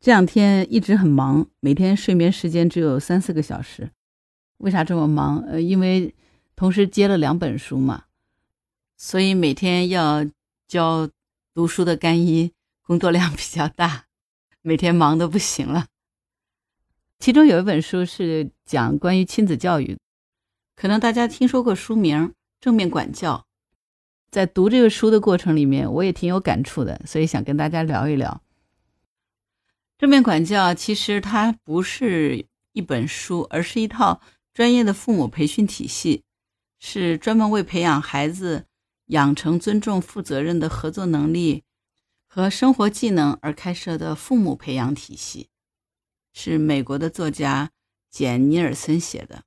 这两天一直很忙，每天睡眠时间只有三四个小时。为啥这么忙？呃，因为同时接了两本书嘛，所以每天要教读书的干衣，工作量 比较大，每天忙的不行了。其中有一本书是讲关于亲子教育，可能大家听说过书名《正面管教》。在读这个书的过程里面，我也挺有感触的，所以想跟大家聊一聊。正面管教其实它不是一本书，而是一套专业的父母培训体系，是专门为培养孩子养成尊重、负责任的合作能力和生活技能而开设的父母培养体系。是美国的作家简尼尔森写的。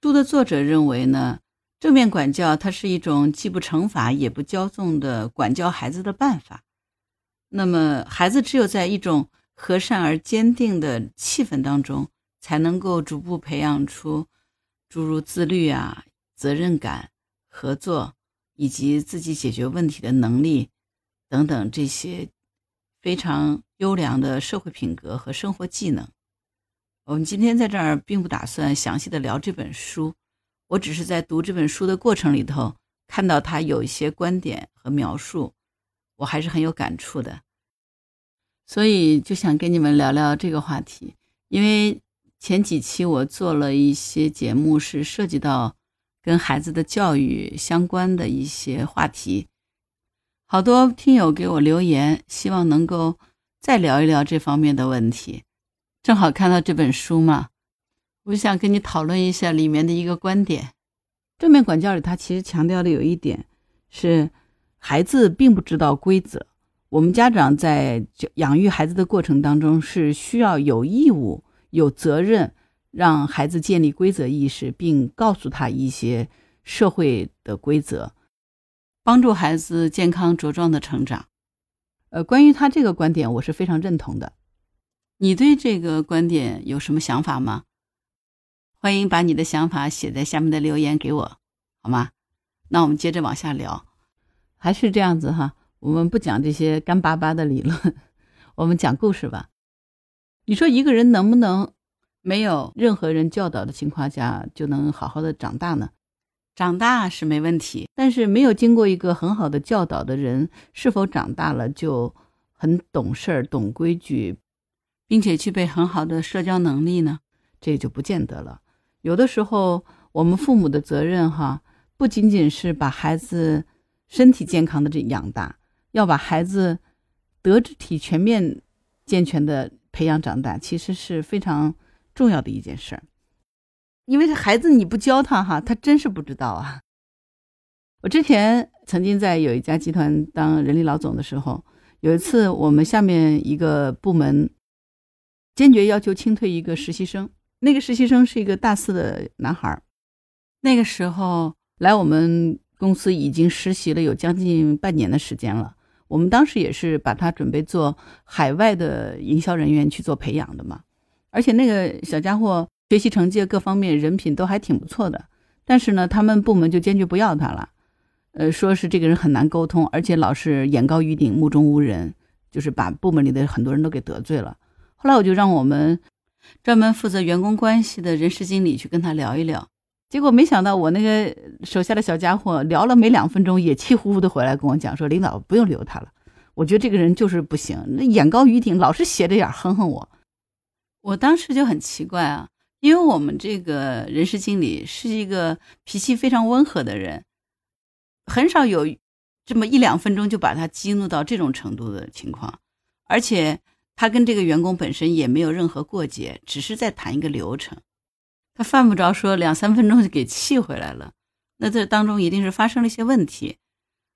书的作者认为呢，正面管教它是一种既不惩罚也不骄纵的管教孩子的办法。那么，孩子只有在一种和善而坚定的气氛当中，才能够逐步培养出诸如自律啊、责任感、合作以及自己解决问题的能力等等这些非常优良的社会品格和生活技能。我们今天在这儿并不打算详细的聊这本书，我只是在读这本书的过程里头，看到他有一些观点和描述，我还是很有感触的，所以就想跟你们聊聊这个话题。因为前几期我做了一些节目，是涉及到跟孩子的教育相关的一些话题，好多听友给我留言，希望能够再聊一聊这方面的问题。正好看到这本书嘛，我想跟你讨论一下里面的一个观点。正面管教里，他其实强调的有一点是，孩子并不知道规则。我们家长在养育孩子的过程当中，是需要有义务、有责任，让孩子建立规则意识，并告诉他一些社会的规则，帮助孩子健康茁壮的成长。呃，关于他这个观点，我是非常认同的。你对这个观点有什么想法吗？欢迎把你的想法写在下面的留言给我，好吗？那我们接着往下聊，还是这样子哈，我们不讲这些干巴巴的理论，我们讲故事吧。你说一个人能不能没有任何人教导的情况下就能好好的长大呢？长大是没问题，但是没有经过一个很好的教导的人，是否长大了就很懂事儿、懂规矩？并且具备很好的社交能力呢，这就不见得了。有的时候，我们父母的责任哈，不仅仅是把孩子身体健康的这养大，要把孩子德智体全面健全的培养长大，其实是非常重要的一件事儿。因为这孩子你不教他哈，他真是不知道啊。我之前曾经在有一家集团当人力老总的时候，有一次我们下面一个部门。坚决要求清退一个实习生，那个实习生是一个大四的男孩那个时候来我们公司已经实习了有将近半年的时间了。我们当时也是把他准备做海外的营销人员去做培养的嘛。而且那个小家伙学习成绩各方面人品都还挺不错的，但是呢，他们部门就坚决不要他了，呃，说是这个人很难沟通，而且老是眼高于顶、目中无人，就是把部门里的很多人都给得罪了。后来我就让我们专门负责员工关系的人事经理去跟他聊一聊，结果没想到我那个手下的小家伙聊了没两分钟，也气呼呼的回来跟我讲说：“领导不用留他了，我觉得这个人就是不行，那眼高于顶，老是斜着眼哼哼我。”我当时就很奇怪啊，因为我们这个人事经理是一个脾气非常温和的人，很少有这么一两分钟就把他激怒到这种程度的情况，而且。他跟这个员工本身也没有任何过节，只是在谈一个流程。他犯不着说两三分钟就给气回来了。那这当中一定是发生了一些问题。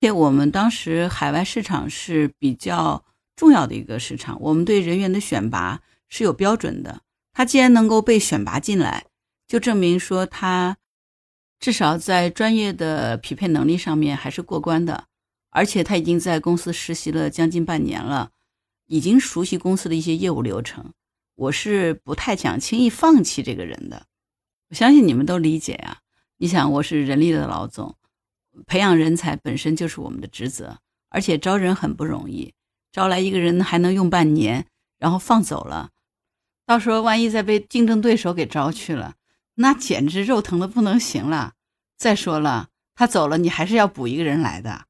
且我们当时海外市场是比较重要的一个市场，我们对人员的选拔是有标准的。他既然能够被选拔进来，就证明说他至少在专业的匹配能力上面还是过关的，而且他已经在公司实习了将近半年了。已经熟悉公司的一些业务流程，我是不太想轻易放弃这个人的。我相信你们都理解呀。你想，我是人力的老总，培养人才本身就是我们的职责，而且招人很不容易，招来一个人还能用半年，然后放走了，到时候万一再被竞争对手给招去了，那简直肉疼的不能行了。再说了，他走了，你还是要补一个人来的，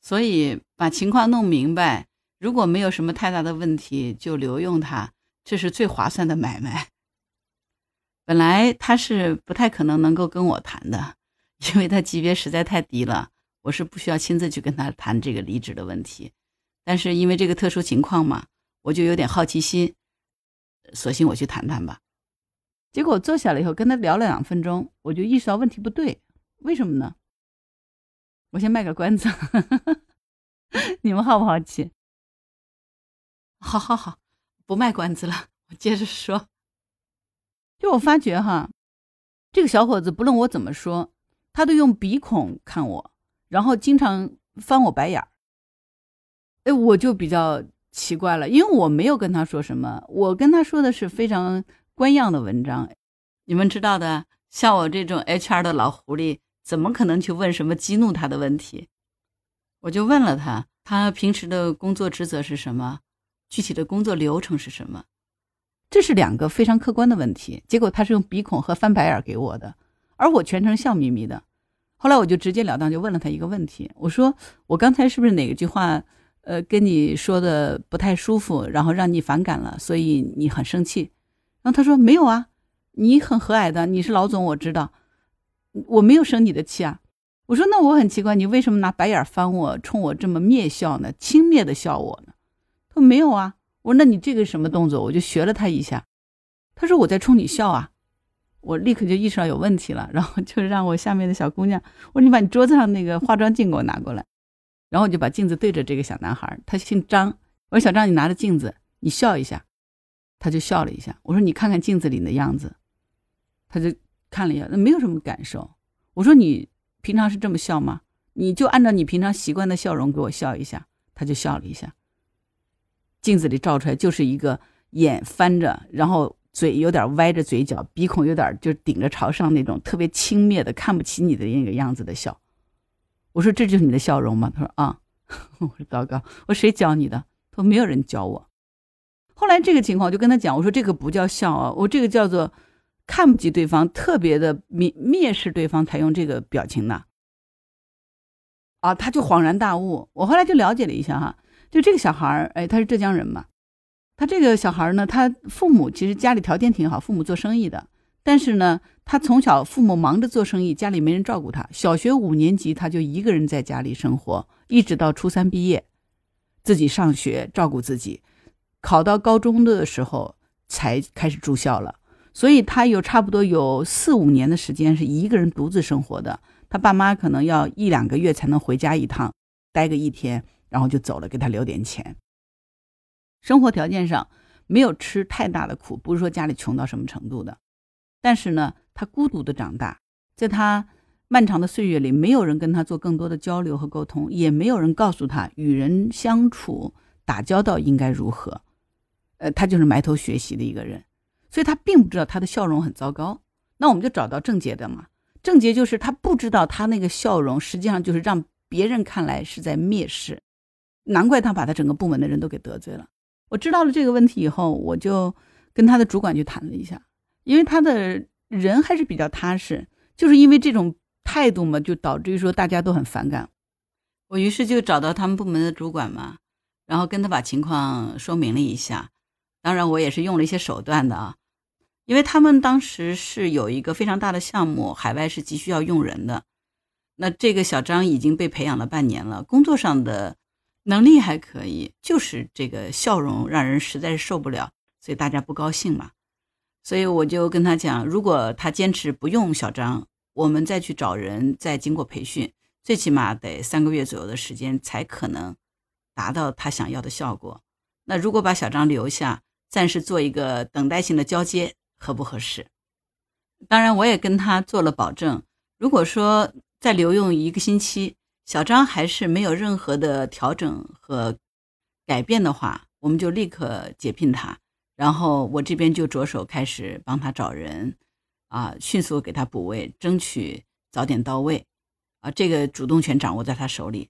所以把情况弄明白，如果没有什么太大的问题，就留用他，这是最划算的买卖。本来他是不太可能能够跟我谈的，因为他级别实在太低了，我是不需要亲自去跟他谈这个离职的问题。但是因为这个特殊情况嘛，我就有点好奇心，索性我去谈谈吧。结果坐下了以后，跟他聊了两分钟，我就意识到问题不对。为什么呢？我先卖个关子，你们好不好奇？好好好，不卖关子了，我接着说。就我发觉哈，这个小伙子不论我怎么说，他都用鼻孔看我，然后经常翻我白眼儿。哎，我就比较奇怪了，因为我没有跟他说什么，我跟他说的是非常官样的文章。你们知道的，像我这种 HR 的老狐狸，怎么可能去问什么激怒他的问题？我就问了他，他平时的工作职责是什么？具体的工作流程是什么？这是两个非常客观的问题，结果他是用鼻孔和翻白眼给我的，而我全程笑眯眯的。后来我就直截了当就问了他一个问题，我说：“我刚才是不是哪句话，呃，跟你说的不太舒服，然后让你反感了，所以你很生气？”然后他说：“没有啊，你很和蔼的，你是老总，我知道，我没有生你的气啊。”我说：“那我很奇怪，你为什么拿白眼翻我，冲我这么蔑笑呢？轻蔑的笑我呢？”他说：“没有啊。”我说：“那你这个什么动作？”我就学了他一下。他说：“我在冲你笑啊！”我立刻就意识到有问题了，然后就让我下面的小姑娘：“我说你把你桌子上那个化妆镜给我拿过来。”然后我就把镜子对着这个小男孩，他姓张。我说：“小张，你拿着镜子，你笑一下。”他就笑了一下。我说：“你看看镜子里的样子。”他就看了一下，那没有什么感受。我说：“你平常是这么笑吗？你就按照你平常习惯的笑容给我笑一下。”他就笑了一下。镜子里照出来就是一个眼翻着，然后嘴有点歪着嘴角，鼻孔有点就顶着朝上那种特别轻蔑的看不起你的那个样子的笑。我说这就是你的笑容吗？他说啊。我说糟糕，我说谁教你的？他说没有人教我。后来这个情况我就跟他讲，我说这个不叫笑啊，我这个叫做看不起对方，特别的蔑蔑视对方才用这个表情呢。啊，他就恍然大悟。我后来就了解了一下哈。就这个小孩儿，哎，他是浙江人嘛。他这个小孩儿呢，他父母其实家里条件挺好，父母做生意的。但是呢，他从小父母忙着做生意，家里没人照顾他。小学五年级他就一个人在家里生活，一直到初三毕业，自己上学照顾自己。考到高中的时候才开始住校了，所以他有差不多有四五年的时间是一个人独自生活的。他爸妈可能要一两个月才能回家一趟，待个一天。然后就走了，给他留点钱。生活条件上没有吃太大的苦，不是说家里穷到什么程度的。但是呢，他孤独的长大，在他漫长的岁月里，没有人跟他做更多的交流和沟通，也没有人告诉他与人相处、打交道应该如何。呃，他就是埋头学习的一个人，所以他并不知道他的笑容很糟糕。那我们就找到症结的嘛？症结就是他不知道他那个笑容实际上就是让别人看来是在蔑视。难怪他把他整个部门的人都给得罪了。我知道了这个问题以后，我就跟他的主管去谈了一下，因为他的人还是比较踏实，就是因为这种态度嘛，就导致于说大家都很反感。我于是就找到他们部门的主管嘛，然后跟他把情况说明了一下。当然，我也是用了一些手段的啊，因为他们当时是有一个非常大的项目，海外是急需要用人的。那这个小张已经被培养了半年了，工作上的。能力还可以，就是这个笑容让人实在是受不了，所以大家不高兴嘛。所以我就跟他讲，如果他坚持不用小张，我们再去找人，再经过培训，最起码得三个月左右的时间才可能达到他想要的效果。那如果把小张留下，暂时做一个等待性的交接，合不合适？当然，我也跟他做了保证，如果说再留用一个星期。小张还是没有任何的调整和改变的话，我们就立刻解聘他，然后我这边就着手开始帮他找人，啊，迅速给他补位，争取早点到位，啊，这个主动权掌握在他手里。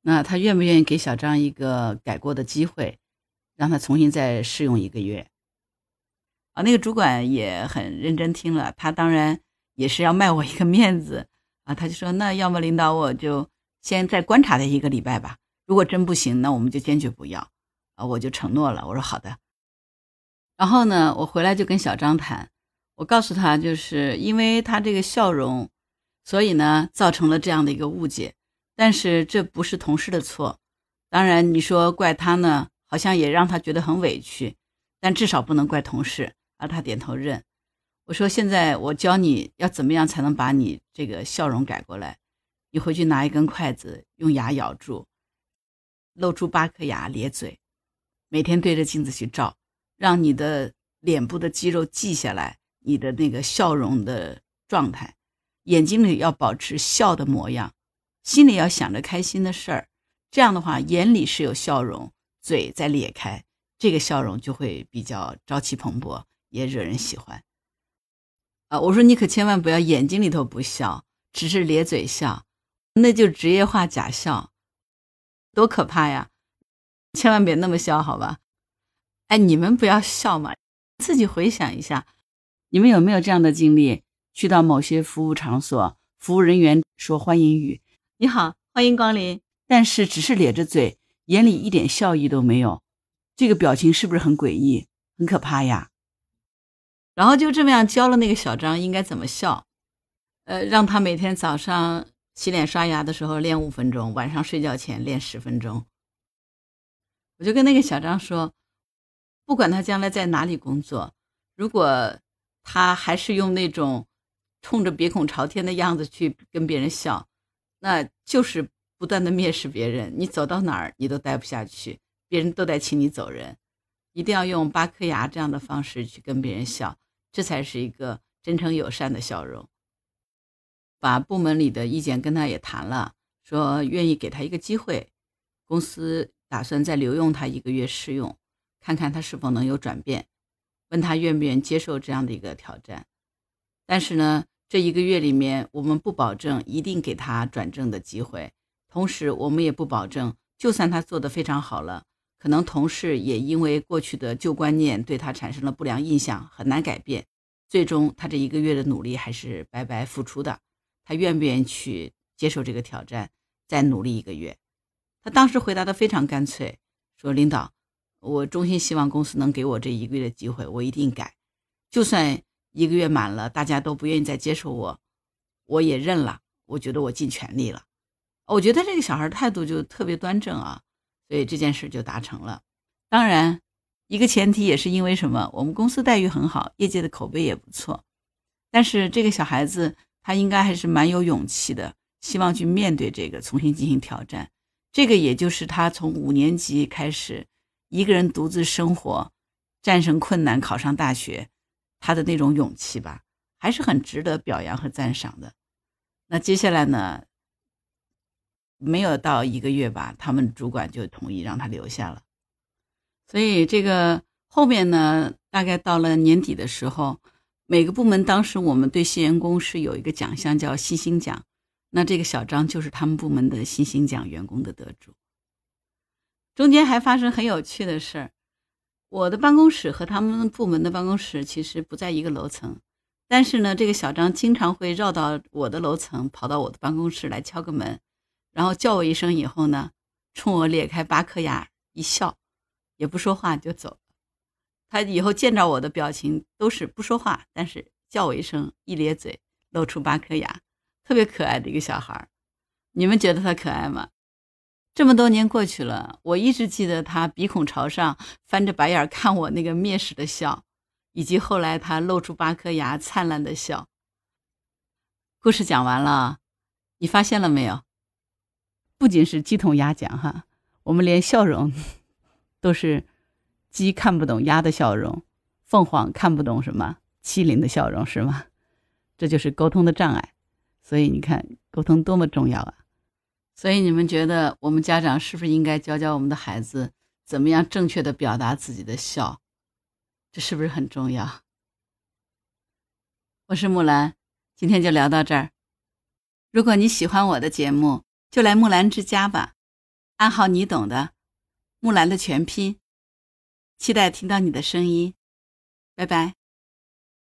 那他愿不愿意给小张一个改过的机会？让他重新再试用一个月。啊，那个主管也很认真听了，他当然也是要卖我一个面子啊，他就说：“那要么领导我就先再观察他一个礼拜吧，如果真不行，那我们就坚决不要。”啊，我就承诺了，我说好的。然后呢，我回来就跟小张谈，我告诉他，就是因为他这个笑容，所以呢造成了这样的一个误解。但是这不是同事的错，当然你说怪他呢，好像也让他觉得很委屈，但至少不能怪同事。而，他点头认。我说现在我教你要怎么样才能把你这个笑容改过来。你回去拿一根筷子，用牙咬住，露出八颗牙，咧嘴，每天对着镜子去照。让你的脸部的肌肉记下来你的那个笑容的状态，眼睛里要保持笑的模样，心里要想着开心的事儿。这样的话，眼里是有笑容，嘴在咧开，这个笑容就会比较朝气蓬勃，也惹人喜欢。啊，我说你可千万不要眼睛里头不笑，只是咧嘴笑，那就职业化假笑，多可怕呀！千万别那么笑，好吧？哎，你们不要笑嘛，自己回想一下，你们有没有这样的经历？去到某些服务场所，服务人员说欢迎语：“你好，欢迎光临。”但是只是咧着嘴，眼里一点笑意都没有，这个表情是不是很诡异、很可怕呀？然后就这么样教了那个小张应该怎么笑，呃，让他每天早上洗脸刷牙的时候练五分钟，晚上睡觉前练十分钟。我就跟那个小张说。不管他将来在哪里工作，如果他还是用那种冲着鼻孔朝天的样子去跟别人笑，那就是不断的蔑视别人。你走到哪儿，你都待不下去，别人都得请你走人。一定要用八颗牙这样的方式去跟别人笑，这才是一个真诚友善的笑容。把部门里的意见跟他也谈了，说愿意给他一个机会，公司打算再留用他一个月试用。看看他是否能有转变，问他愿不愿接受这样的一个挑战。但是呢，这一个月里面，我们不保证一定给他转正的机会，同时我们也不保证，就算他做得非常好了，可能同事也因为过去的旧观念对他产生了不良印象，很难改变。最终，他这一个月的努力还是白白付出的。他愿不愿意去接受这个挑战，再努力一个月？他当时回答的非常干脆，说：“领导。”我衷心希望公司能给我这一个月的机会，我一定改。就算一个月满了，大家都不愿意再接受我，我也认了。我觉得我尽全力了。我觉得这个小孩态度就特别端正啊，所以这件事就达成了。当然，一个前提也是因为什么？我们公司待遇很好，业界的口碑也不错。但是这个小孩子他应该还是蛮有勇气的，希望去面对这个，重新进行挑战。这个也就是他从五年级开始。一个人独自生活，战胜困难，考上大学，他的那种勇气吧，还是很值得表扬和赞赏的。那接下来呢？没有到一个月吧，他们主管就同意让他留下了。所以这个后面呢，大概到了年底的时候，每个部门当时我们对新员工是有一个奖项叫新星奖，那这个小张就是他们部门的新星奖员工的得主。中间还发生很有趣的事儿，我的办公室和他们部门的办公室其实不在一个楼层，但是呢，这个小张经常会绕到我的楼层，跑到我的办公室来敲个门，然后叫我一声以后呢，冲我咧开八颗牙一笑，也不说话就走。他以后见着我的表情都是不说话，但是叫我一声一咧嘴，露出八颗牙，特别可爱的一个小孩。你们觉得他可爱吗？这么多年过去了，我一直记得他鼻孔朝上、翻着白眼看我那个蔑视的笑，以及后来他露出八颗牙灿烂的笑。故事讲完了，你发现了没有？不仅是鸡同鸭讲哈，我们连笑容 都是鸡看不懂鸭的笑容，凤凰看不懂什么麒麟的笑容，是吗？这就是沟通的障碍。所以你看，沟通多么重要啊！所以你们觉得我们家长是不是应该教教我们的孩子怎么样正确的表达自己的笑？这是不是很重要？我是木兰，今天就聊到这儿。如果你喜欢我的节目，就来木兰之家吧，暗号你懂的，木兰的全拼。期待听到你的声音，拜拜。